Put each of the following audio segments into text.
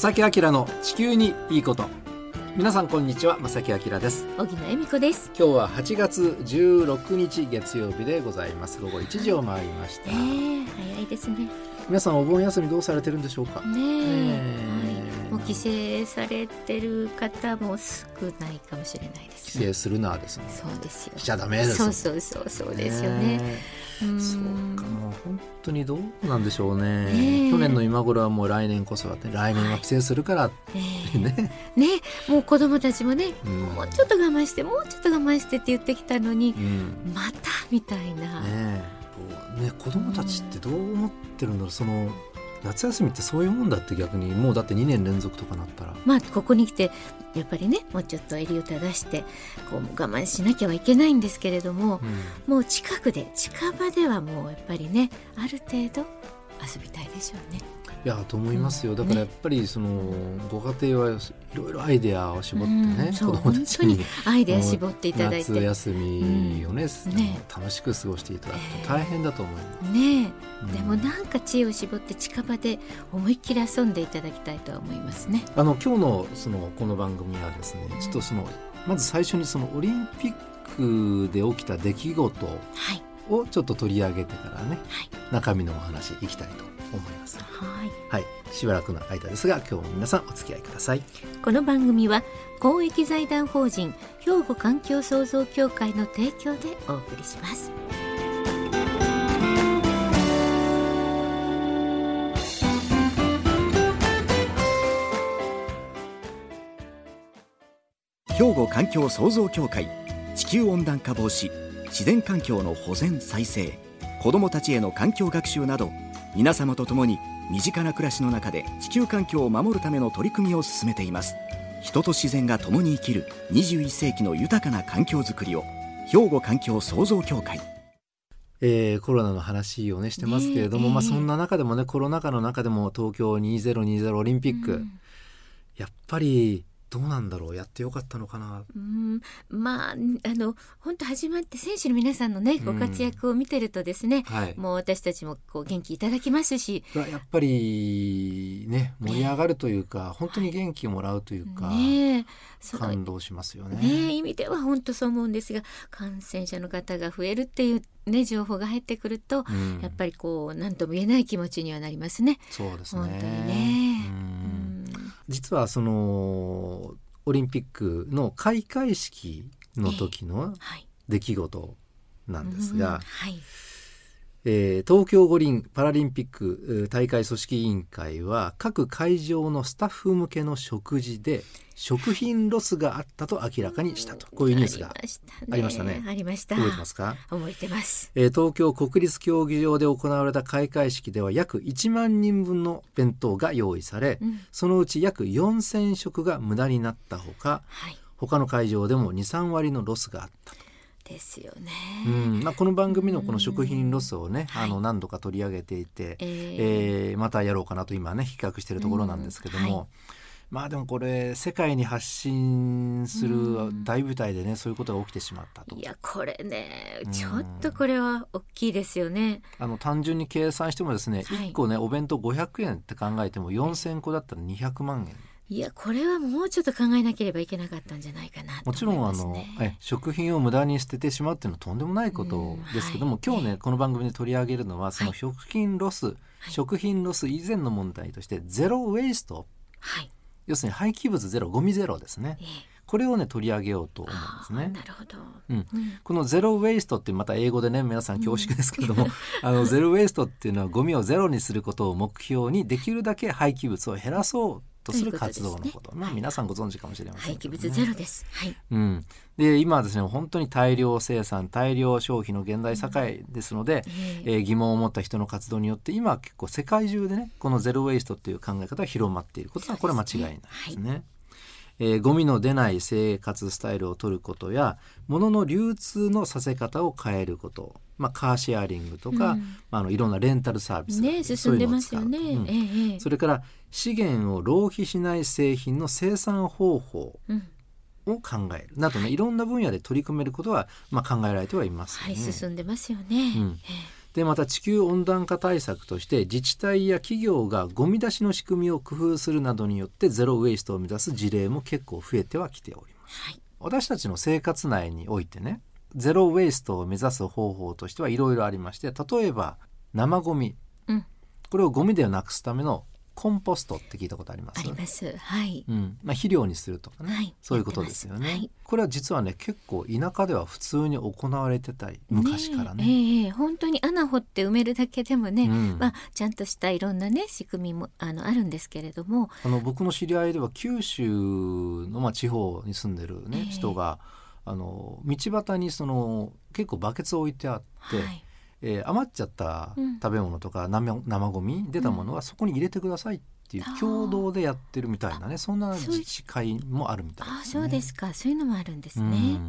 正木明の地球にいいこと。皆さんこんにちは正木明です。荻野恵美子です。今日は8月16日月曜日でございます。午後1時を回りました、えー、早いですね。皆さんお盆休みどうされてるんでしょうか？ねえ、ねはい、もう帰省されてる方も少ないかもしれないです帰省するなですねそうですよしちゃダメですそうそうそうそうですよね。うん。そうかもう本当にどうなんでしょうね。ねえ。去年の今頃はもう来年こそはって来年は帰省するからってえね、え。ねもう子供たちもね、うん。もうちょっと我慢してもうちょっと我慢してって言ってきたのにうん。またみたいな、ねね子供たちってどう思ってるんだろう。その夏休みってそういうもんだって逆にもうだって2年連続とかなったらまあここに来てやっぱりねもうちょっと襟を正してこう我慢しなきゃはいけないんですけれども、うんもう近くで近場ではもうやっぱりねある程度遊びたいでしょうね。いやと思いますよ。うん。だからやっぱりそのご家庭はいろいろアイデアを絞ってね子供たちにアイデア絞っていただいて。夏休みをね。楽しく過ごしていただくと大変だと思う、ねうん。えでもなんか知恵を絞って近場で思いっきり遊んでいただきたいとは思いますね。あの今日のそのこの番組はですねちょっとそのまず最初にそのオリンピックで起きた出来事はい。をちょっと取り上げてからねはい。中身のお話いきたいと思います。はい。はい。しばらくの間ですが今日も皆さんお付き合いください。この番組は公益財団法人兵庫環境創造協会の提供でお送りします。兵庫環境創造協会地球温暖化防止自然環境の保全再生子どもたちへの環境学習など皆様と共に身近な暮らしの中で地球環境を守るための取り組みを進めています。人と自然が共に生きる21世紀の豊かな環境づくりを兵庫環境創造協会。えーコロナの話をねしてますけれども、ねえまあそんな中でもねコロナ禍の中でも東京2020オリンピック、うん。やっぱりどうなんだろうやってよかったのかな。うん。まああの本当始まって選手の皆さんのねご活躍を見てるとですね、はい。もう私たちもこう元気いただきますし、やっぱりね盛り上がるというか本当に元気をもらうというか、ね感動しますよね。ねえ意味では本当そう思うんですが感染者の方が増えるっていうね情報が入ってくると、うん。やっぱりこう何とも言えない気持ちにはなりますね。そうですね。本当にね。ううんん実はそのオリンピックの開会式の時のはい。出来事なんですうんが、はい。えー東京五輪パラリンピックえー大会組織委員会は各会場のスタッフ向けの食事で食品ロスがあったと明らかにしたとこういうニュースがありましたね。ありましたねありました。覚えてますか？覚えてます。えー東京国立競技場で行われた開会式では約1万人分の弁当が用意され、うんそのうち約4,000食が無駄になったほかはい。他の会場でも2、3割のロスがあったと、ですよね。うん。まあ、この番組のこの食品ロスをね、はい。あの何度か取り上げていて、えー。えーまたやろうかなと今ね比較しているところなんですけども、うん。はい。まあでもこれ世界に発信するうん。大舞台でねそういうことが起きてしまったと。い。やこれねうん。ちょっとこれは大きいですよね。あの単純に計算してもですね、はい。1個ねお弁当500円って考えても4,000個だったら200万円いやこれはもうちょっと考えなければいけなかったんじゃないかなともちろんあの。え食品を無駄に捨ててしまうっていうのはとんでもないことですけども、うん今日ね、はい。この番組で取り上げるのはそのはい食品ロス、食品ロス以前の問題としてゼロウェイスト。はい。要するに廃棄物ゼロゴミゼロですね。ええ。これをね取り上げようと思うんですあねー。なるほど。うん。うん。このゼロウェイストってまた英語でね皆さん恐縮ですけれども、あのゼロウェイストっていうのはゴミをゼロにすることを目標にできるだけ廃棄物を減らそうとする活動のこと。まあ皆さんご存知かもしれませんけどね。廃棄物ゼロです。はい。うん、で今はですね本当に大量生産大量消費の現代社会ですので、ええ。ー疑問を持った人の活動によって今は結構世界中でねこのゼロ・ウェイストっていう考え方が広まっていることはこれは間違いないですね。えーゴミの出ない生活スタイルを取ることや物の流通のさせ方を変えること、まあ、カーシェアリングとか、うん。まあ、あのいろんなレンタルサービスね進んでますよね。そうん。ええええ。それから資源を浪費しない製品の生産方法うん。を考える。などね、い、ろんな分野で取り組めることは、まあ、考えられてはいますよはいね。進んでますよね。うん。え。でまた地球温暖化対策として自治体や企業がゴミ出しの仕組みを工夫するなどによってゼロウェイストを目指す事例も結構増えてはきております。はい。私たちの生活内においてねゼロウェイストを目指す方法としてはいろいろありまして例えば生ゴミ。うん。これをゴミではなくすためのコンポストって聞いたことあります？あります。はい。うん。まあ、肥料にするとかね、はい。そういうことですよね、はい。これは実はね結構田舎では普通に行われてたり昔からね。ええええ。本当に穴掘って埋めるだけでもね、うん。まあ、ちゃんとしたいろんなね仕組みもあのあるんですけれども。あの僕の知り合いでは九州の、まあ、地方に住んでる、ねええ。人があの道端にその結構バケツ置いてあって、はいえー余っちゃったうん。食べ物とか生生ゴミ出たものはそこに入れてくださいっていう共同でやってるみたいなねそんな自治会もあるみたいあです、ね。そうですか。そういうのもあるんですね、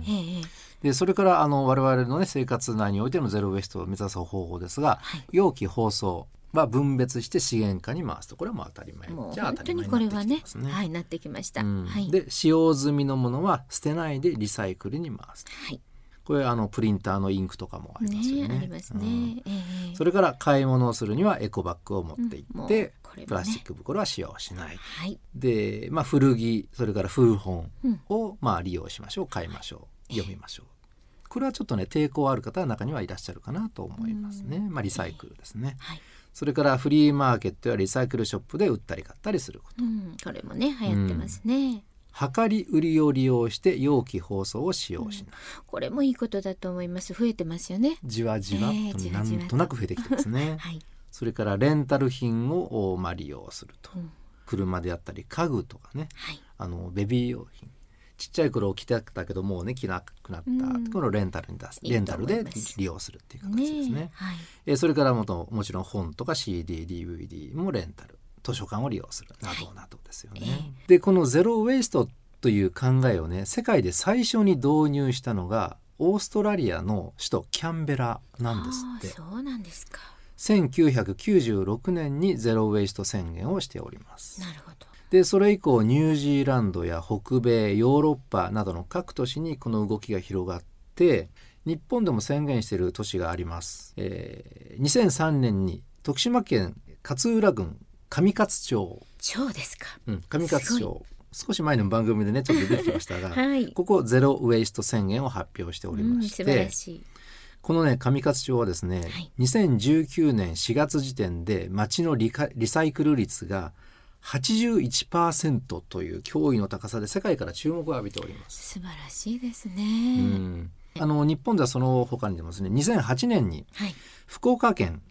でそれからあの我々の、ね、生活内においてのゼロウェイストを目指す方法ですが、はい。容器包装は分別して資源化に回すとこれはもう当たり前。もうじゃあ本当当たり前になにこれはねってきてますね。はいなってきました、うん。はい。で使用済みのものは捨てないでリサイクルに回すはいこれあのプリンターのインクとかもありますよね。ねありますね、うん。ええ。それから買い物をするにはエコバッグを持っていうん。もうって、これもね。プラスチック袋は使用しない。はい。で、まあ、古着それから古本うん。を、まあ、利用しましょう。買いましょう。読みましょう。これはちょっとね抵抗ある方は中にはいらっしゃるかなと思いますね。まあ、リサイクルですね。はい。それからフリーマーケットやリサイクルショップで売ったり買ったりすること。うん、これもね流行ってますね、量り売りを利用して容器包装を使用しな。い。これもいいことだと思います。増えてますよね。じわじわええとじわじわとなんとなく増えてきてますね。はい、それからレンタル品を、まあ、利用すると。うん。車であったり家具とかね。はい。あのベビー用品。ちっちゃい頃着てたけどもうね着なくなった、うん。このレンタルに出すレンタルで利用するっていう形ですね。ねはい。えーそれからもともちろん本とか CDDVD もレンタル図書館を利用する。などなどですよね、えでこのゼロウェイストという考えをね世界で最初に導入したのがオーストラリアの首都キャンベラなんですって。そうなんですか。1996年にゼロウェイスト宣言をしております。なるほど。でそれ以降ニュージーランドや北米ヨーロッパなどの各都市にこの動きが広がって日本でも宣言している都市があります、えー2003年に徳島県勝浦郡上勝町、超ですか。うん、上勝す町少し前の番組でねちょっと出てきましたが、はい。ここゼロウェイスト宣言を発表しておりましてらしい。このね上勝町はですね、はい。2019年4月時点で町のリカリサイクル率が81%という驚異の高さで世界から注目を浴びております。素晴らしいですね、うん。あの日本ではその他にでもですね2008年にはい。福岡県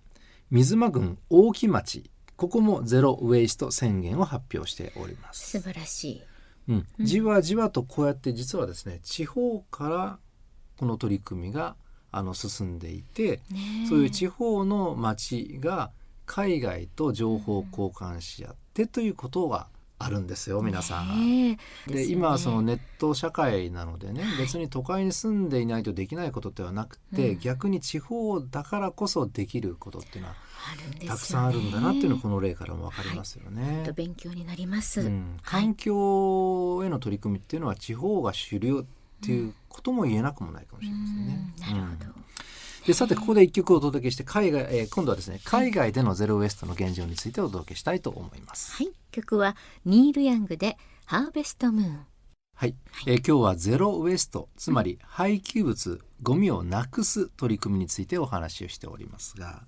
水間郡大木町ここもゼロウェイスト宣言を発表しております。素晴らしい。うん、じわじわとこうやって実はですね地方からこの取り組みがあの進んでいて、ねえ。そういう地方の町が海外と情報交換し合ってということがあるんですよ皆さん。ねえ。でね。今はそのネット社会なのでね、はい。別に都会に住んでいないとできないことではなくて、うん。逆に地方だからこそできることっていうのはたくさんあるんだなっていうのがこの例からも分かりますよね。と勉強になります、うん、はい。環境への取り組みっていうのは地方が主流っていうことも言えなくもないかもしれませんね。うん。なるほど、うんでさてここで一曲お届けして海外、えー今度はですね海外でのゼロウエストの現状についてお届けしたいと思います。はい。曲はニール・ヤングでハーベストムーン。はい、えー今日はゼロウエストつまり廃棄物ゴミをなくす取り組みについてお話をしておりますが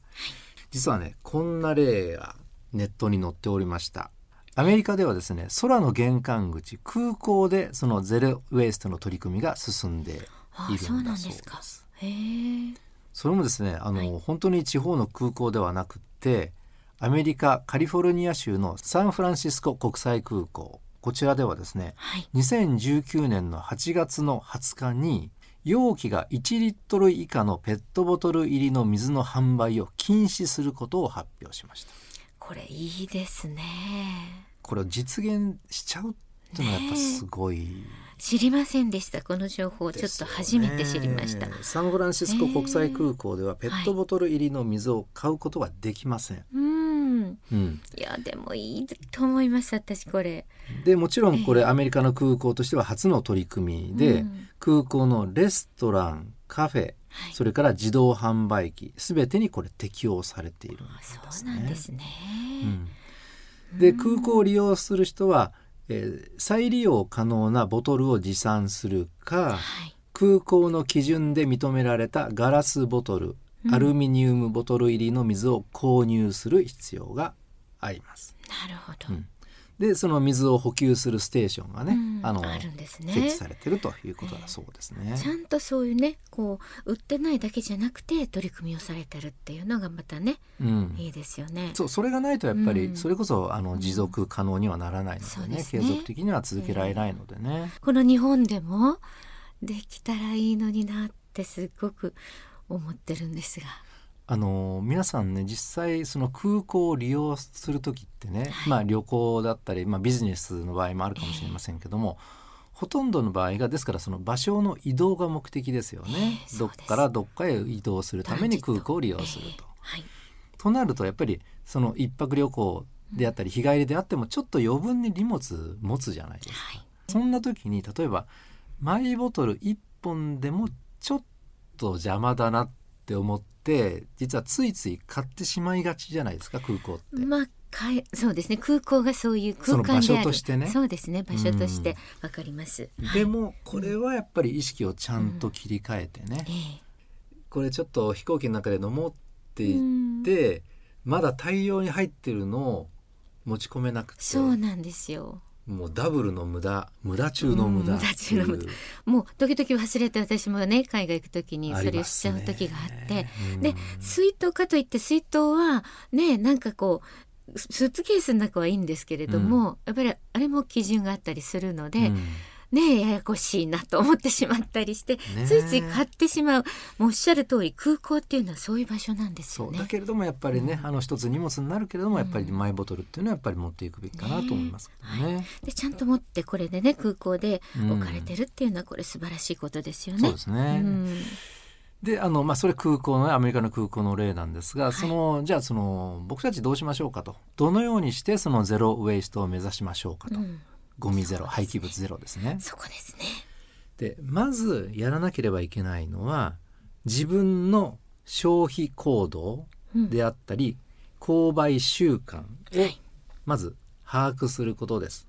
実はねこんな例がネットに載っておりました。アメリカではですね空の玄関口空港でそのゼロウエストの取り組みが進んでいるんああそうなだそうでんですか。すへえそれもですねあの、はい。本当に地方の空港ではなくってアメリカカリフォルニア州のサンフランシスコ国際空港こちらではですねはい。2019年の8月の20日に容器が1リットル以下のペットボトル入りの水の販売を禁止することを発表しました。これいいですね。これを実現しちゃうっていうのはやっぱすごい知りませんでした。この情報ちょっと初めて知りました、サンフランシスコ国際空港ではペットボトル入りの水を買うことはできません、うん。うん、いやでもいいと思います私これ。でもちろんこれアメリカの空港としては初の取り組みで、うん。空港のレストランカフェはい。それから自動販売機すべてにこれ適用されているんでそうすね。なんですね。うん。で空港を利用する人は、えー再利用可能なボトルを持参するかはい。空港の基準で認められたガラスボトル、うんアルミニウムボトル入りの水を購入する必要があります。なるほど。うんでその水を補給するステーションがね、うんあのあるんですね設置されてるということだそうですね。ちゃんとそういうねこう売ってないだけじゃなくて取り組みをされてるっていうのがまたねうんいいですよね。そうそれがないとやっぱり、うんそれこそあの持続可能にはならないのでね,、ですね継続的には続けられないのでね。この日本でもできたらいいのになってすっごく思ってるんですが。あの皆さんね実際その空港を利用する時ってね、まあ旅行だったり、まあ、ビジネスの場合もあるかもしれませんけども、ほとんどの場合がですからその場所の移動が目的ですよね、ええそうですどっからどっかへ移動するために空港を利用すると。ええはい。となるとやっぱりその一泊旅行であったり日帰りであってもちょっと余分に荷物持つじゃないですか。はい。そんな時に例えばマイボトル1本でもちょっと邪魔だなって思って実はついつい買ってしまいがちじゃないですか空港って。まあかえそうですね。空港がそういう空間である。その場所としてね。そうですね。場所としてわかります。でもこれはやっぱり意識をちゃんと切り替えてね、ええ。これちょっと飛行機の中で飲もうって言って、まだ大量に入ってるのを持ち込めなくて。そうなんですよ。もうダブルの無駄無駄中の無駄うん無駄中の無駄。もう時々忘れて私もね海外行く時にあそれをしちゃう時があって、うん。で水筒かといって水筒はねなんかこうススーツケースの中はいいんですけれども、やっぱりあれも基準があったりするので、うんねややこしいなと思ってしまったりして、え。ついつい買ってしまう。もうおっしゃる通り空港っていうのはそういう場所なんですよね。だ。けれどもやっぱりね、あの一つ荷物になるけれどもやっぱりマイボトルっていうのはやっぱり持っていくべきかなと思いますけどね。でちゃんと持ってこれでね空港でうん置かれてるっていうのはこれ素晴らしいことですよね。そうですね。うん。であのまあそれ空港のねアメリカの空港の例なんですが、そのじゃあその僕たちどうしましょうかと。どのようにしてそのゼロウェイストを目指しましょうかと、うんゴミゼロ廃棄物ゼロですね。そこですね。でまずやらなければいけないのは自分の消費行動であったり、購買習慣をはいまず把握することです。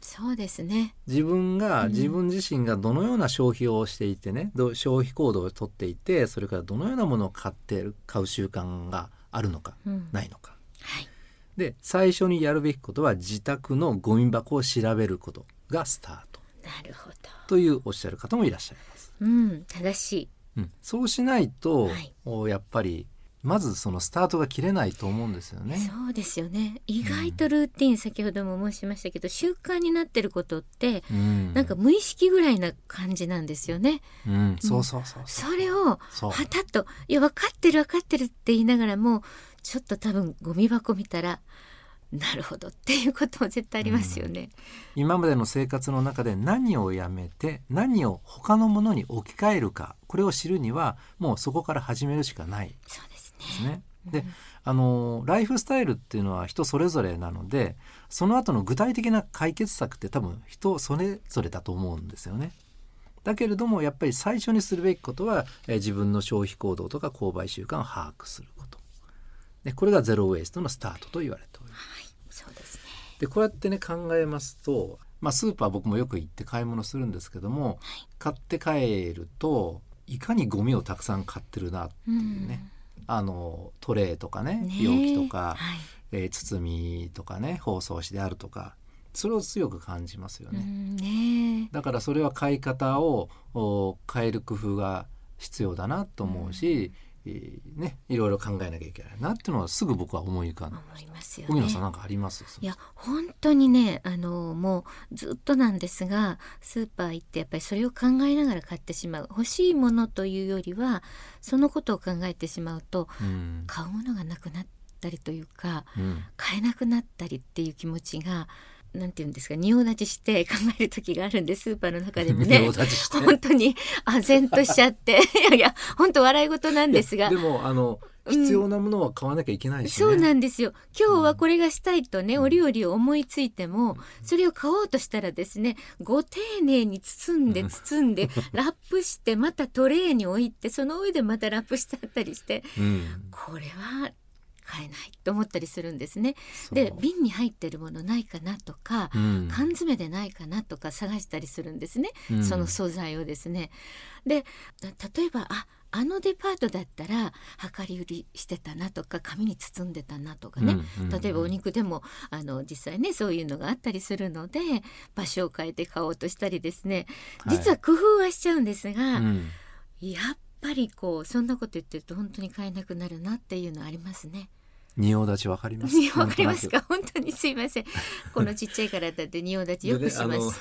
そうですね。自分が、自分自身がどのような消費をしていてねどう消費行動をとっていてそれからどのようなものを買って買う習慣があるのか、うんないのかはい。で最初にやるべきことは自宅のゴミ箱を調べることがスタート。なるほど。というおっしゃる方もいらっしゃいます、うん正しい。うん、そうしないと、はい。おやっぱりまずそのスタートが切れないと思うんですよね。そうですよね。意外とルーティン、先ほども申しましたけど習慣になってることって、うん。なんか無意識ぐらいな感じなんですよね。うん、そうそうそうそう。それをはたっと「いや分かってる分かってる」って言いながらもちょっと多分ゴミ箱見たらなるほどっていうことも絶対ありますよね。今までの生活の中で何をやめて何を他のものに置き換えるかこれを知るにはもうそこから始めるしかないそうですね。ですね。であのライフスタイルっていうのは人それぞれなのでその後の具体的な解決策って多分人それぞれだと思うんですよね。だけれどもやっぱり最初にするべきことは、えー自分の消費行動とか購買習慣を把握すること。でこれがゼロウェイストのスタートと言われております。そうですね。でこうやってね考えますと、まあ、スーパー僕もよく行って買い物するんですけども、買って帰るといかにゴミをたくさん買ってるなっていうね、あのトレーとかねね容器とか、はいえー包みとかね包装紙であるとかそれを強く感じますようね。んねだからそれは買い方をお変える工夫が必要だなと思うし、えーね、いろいろ考えなきゃいけないなっていうのはすぐ僕は思い浮かんでますよ荻野ね。さんなんかあります？いや本当にねあのもうずっとなんですがスーパー行ってやっぱりそれを考えながら買ってしまう。欲しいものというよりはそのことを考えてしまうとうん。買うものがなくなったりというかうん。買えなくなったりっていう気持ちがなんていうんですか仁王立ちして考える時があるんでスーパーの中でもね。本当に唖然としちゃって。いやいや本当笑い事なんですが。でもあの必要なものは買わなきゃいけないし、ね、そうなんですよ。今日はこれがしたいとね、お料理を思いついてもそれを買おうとしたらですねご丁寧に包んで包んで ラップしてまたトレーに置いてその上でまたラップしてあったりして、うん、これは買えないと思ったりするんですね。で瓶に入ってるものないかなとか、うん、缶詰でないかなとか探したりするんですね、うん、その素材をですね。で例えばああのデパートだったら量り売りしてたなとか紙に包んでたなとかね、うんうん、例えばお肉でもあの実際ねそういうのがあったりするので場所を変えて買おうとしたりですね。実は工夫はしちゃうんですが、はい、やっぱりこうそんなこと言ってると本当に買えなくなるなっていうのありますね。仁王立ちわかります？わかりますか？本当にすいません。このちっちゃいからだって仁王立ちよくします。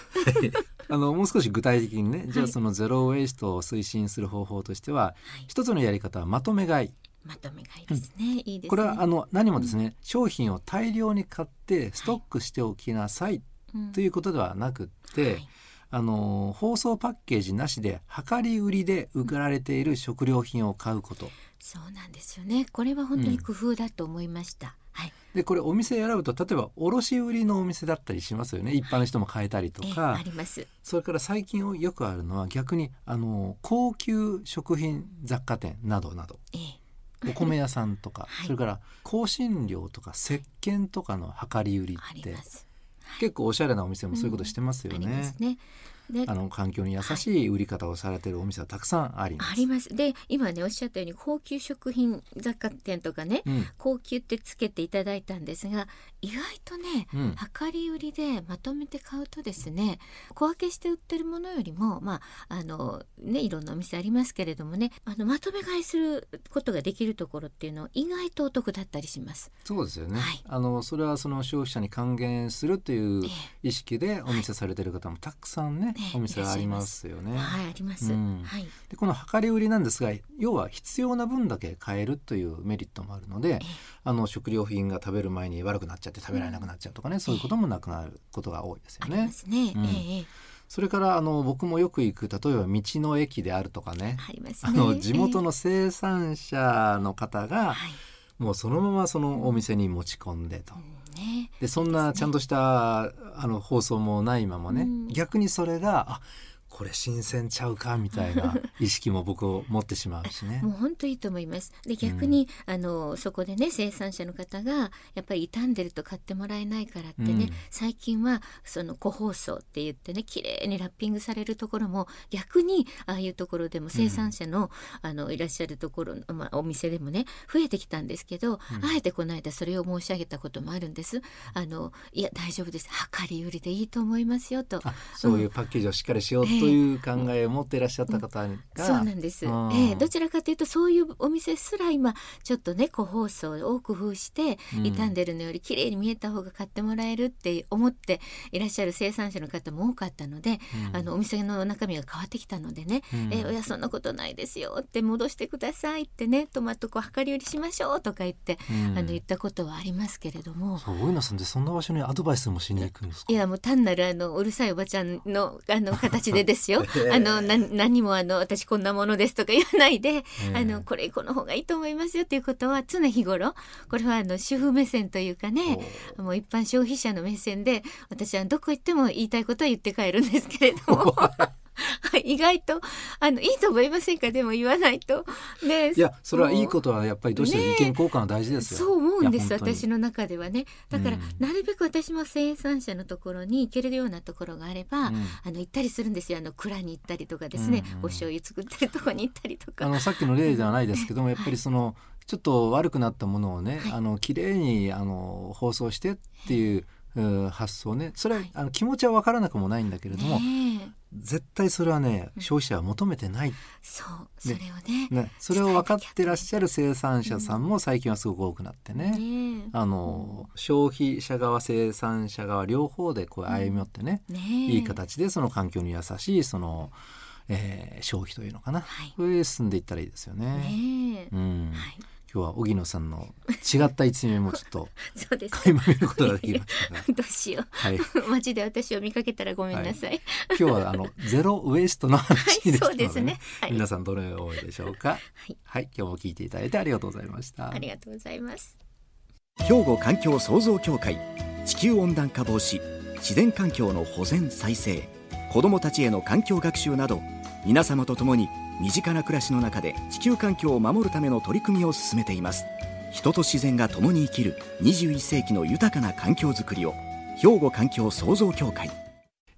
あの もう少し具体的にね、じゃあそのゼロウェイストを推進する方法としては、はい、一つのやり方はまとめ買い。まとめ買いですね。うん、いいですね。これはあの何もですね、うん、商品を大量に買ってストックしておきなさい、はい、ということではなくって。はいあの包装パッケージなしで量り売りで売られている食料品を買うこと。そうなんですよね。これは本当に工夫だと思いました。うん、はい。でこれお店選ぶと例えば卸売りのお店だったりしますよね。一般の人も買えたりとか。あります。それから最近よくあるのは逆にあの高級食品雑貨店などなど。ええ。お米屋さんとか、はい、それから香辛料とか石鹸とかの量り売りって、結構おしゃれなお店もそういうことしてますよね。うん、ねあの環境に優しい売り方をされてるお店はたくさんあります。あります。で今ねおっしゃったように高級食品雑貨店とかね、うん、高級ってつけていただいたんですが意外とね、うん、量り売りでまとめて買うとですね小分けして売ってるものよりもまああのねいろんなお店ありますけれどもねあのまとめ買いすることができるところっていうのは意外とお得だったりします。そうですよね。はい、あのそれはその消費者に還元するという意識でお店されてる方もたくさんね、お店ありますよね。はい、あります。うん、はい。でこの量り売りなんですが、要は必要な分だけ買えるというメリットもあるので、あの食料品が食べる前に悪くなっちゃって食べられなくなっちゃうとかね、うん、そういうこともなくなることが多いですよね。ね。うん、ええそれからあの僕もよく行く例えば道の駅であるとかね、あ、ね、の地元の生産者の方が、もうそのままそのお店に持ち込んでと。ね、でそんなちゃんとした、あの放送もないままね、うん、逆にそれがあこれ新鮮ちゃうかみたいな 意識も僕を持ってしまうしね。もう本当いいと思います。で逆に、うん、あのそこでね生産者の方がやっぱり傷んでると買ってもらえないからってね、うん、最近はその個包装って言ってね綺麗にラッピングされるところも逆にああいうところでも生産者のうん、あのいらっしゃるところ、まあ、お店でもね増えてきたんですけど、あえてこの間それを申し上げたこともあるんです。あのいや大丈夫です量り売りでいいと思いますよと。そういうパッケージをしっかりしようとという考えを持っていらっしゃった方が、そうなんです、えー、どちらかというとそういうお店すら今ちょっとね個包装を工夫して傷んでるのより綺麗に見えた方が買ってもらえるって思っていらっしゃる生産者の方も多かったので、うん、あのお店の中身が変わってきたのでね、うん、えー、いやそんなことないですよって戻してくださいってねトマトこう量り売りしましょうとか言って、うん、あの言ったことはありますけれども。そう大野さんでそんな場所にアドバイスもしに行くんですいやもう単なるあのうるさいおばちゃんのあの形でですよ。あのな何もあの私こんなものですとか言わないで、あのこれこの方がいいと思いますよっていうことは常日頃これはあの主婦目線というかねもう一般消費者の目線で私はどこ行っても言いたいことは言って帰るんですけれども。意外とあのいいと思いませんか？でも言わないと。ね、いやそれはいいことはやっぱりどうしても意見交換は大事ですよ、ね、そう思うんです私の中ではね。だから、うん、なるべく私も生産者のところに行けるようなところがあれば、うん、あの行ったりするんですよ。あの蔵に行ったりとかですね、うんうん、お醤油作ってるところに行ったりとか。あのさっきの例ではないですけどもやっぱりその、ちょっと悪くなったものをね、はい、あの綺麗にあの包装してっていう発想ね。それは、はい、あの気持ちは分からなくもないんだけれども、絶対それはね消費者は求めてない、そうそれをねねそれを分かってらっしゃる生産者さんも最近はすごく多くなってね、ね。あの消費者側生産者側両方でこう歩み寄ってねうん、ね。いい形でその環境に優しいその、えー、消費というのかな、はい、これ進んでいったらいいですよね。ねうん、はい今日は荻野さんの違った一面もちょっと そうです。垣間見ることができましたが、どうしよはい、う 街で私を見かけたらごめんなさい、今日はあのゼロウエストの話でしたので,、はいそうですね。はい。皆さんどのようでしょうか？はい。はい、今日も聞いていただいてありがとうございました。ありがとうございます。兵庫環境創造協会地球温暖化防止自然環境の保全再生子どもたちへの環境学習など皆様と共に身近な暮らしの中で地球環境を守るための取り組みを進めています。人と自然が共に生きる21世紀の豊かな環境づくりを兵庫環境創造協会。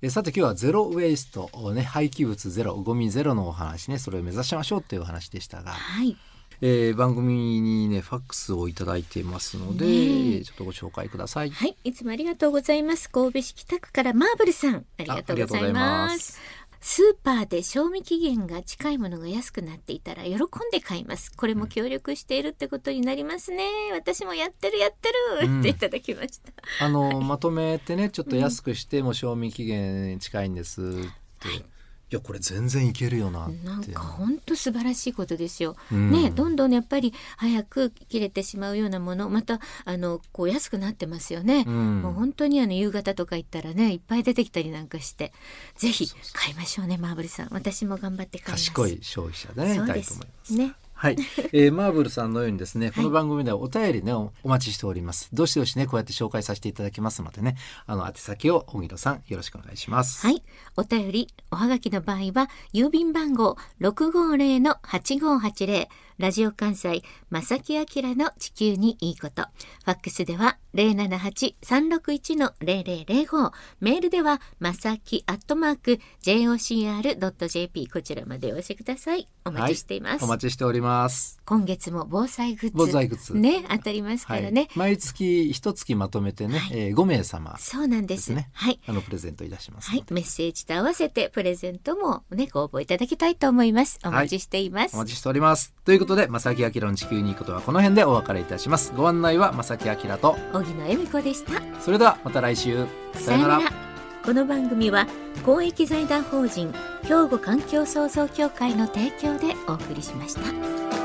えさて今日はゼロウェイストをね廃棄物ゼロゴミゼロのお話ねそれを目指しましょうというお話でしたが、はい。えー番組にねファックスをいただいてますので、ねえ。ちょっとご紹介ください。はい、いつもありがとうございます。神戸市北区からマーブルさん、ありがとうござい。ますスーパーで賞味期限が近いものが安くなっていたら喜んで買います。これも協力しているってことになりますね。私もやってるやってる、うんっていただきました。あの、まとめてねちょっと安くしても賞味期限近いんですって、い、やこれ全然いけるよなって。なんか本当素晴らしいことですよ。うんね、どんどんやっぱり早く切れてしまうようなもの、またあのこう安くなってますよね。うんもう本当にあの夕方とか行ったらね、いっぱい出てきたりなんかして、ぜひ買いましょうね、マーブルさん。私も頑張って買います。賢い消費者でねそうです思います。ね。はい、えー、マーブルさんのようにですね、この番組ではお便りね、おお待ちしております。どしどしね、こうやって紹介させていただきますのでね、あの、宛先を、荻野さん、よろしくお願いします。はい。お便り、おはがきの場合は、郵便番号650-8580、ラジオ関西、正木明の地球にいいこと。ファックスでは、078-361-0005。メールでは、まさきアットマーク、jocr.jp。こちらまでお寄せください。お待ちしています。お待ちしております。今月も防災グッズ。防災グッズね、当たりますからね。毎月一月まとめてね、はいえー、5名様そうなんで。ですすね。はい。あの、プレゼントいたします。はい、メッセージと合わせてプレゼントもね、ご応募いただきたいと思います。お待ちしています。お待ちしております。ということで、正木明の地球にいいことはこの辺でお別れいたします。ご案内は正木明と、荻野恵美子でした。それではまた来週。さよなら。この番組は公益財団法人兵庫環境創造協会の提供でお送りしました。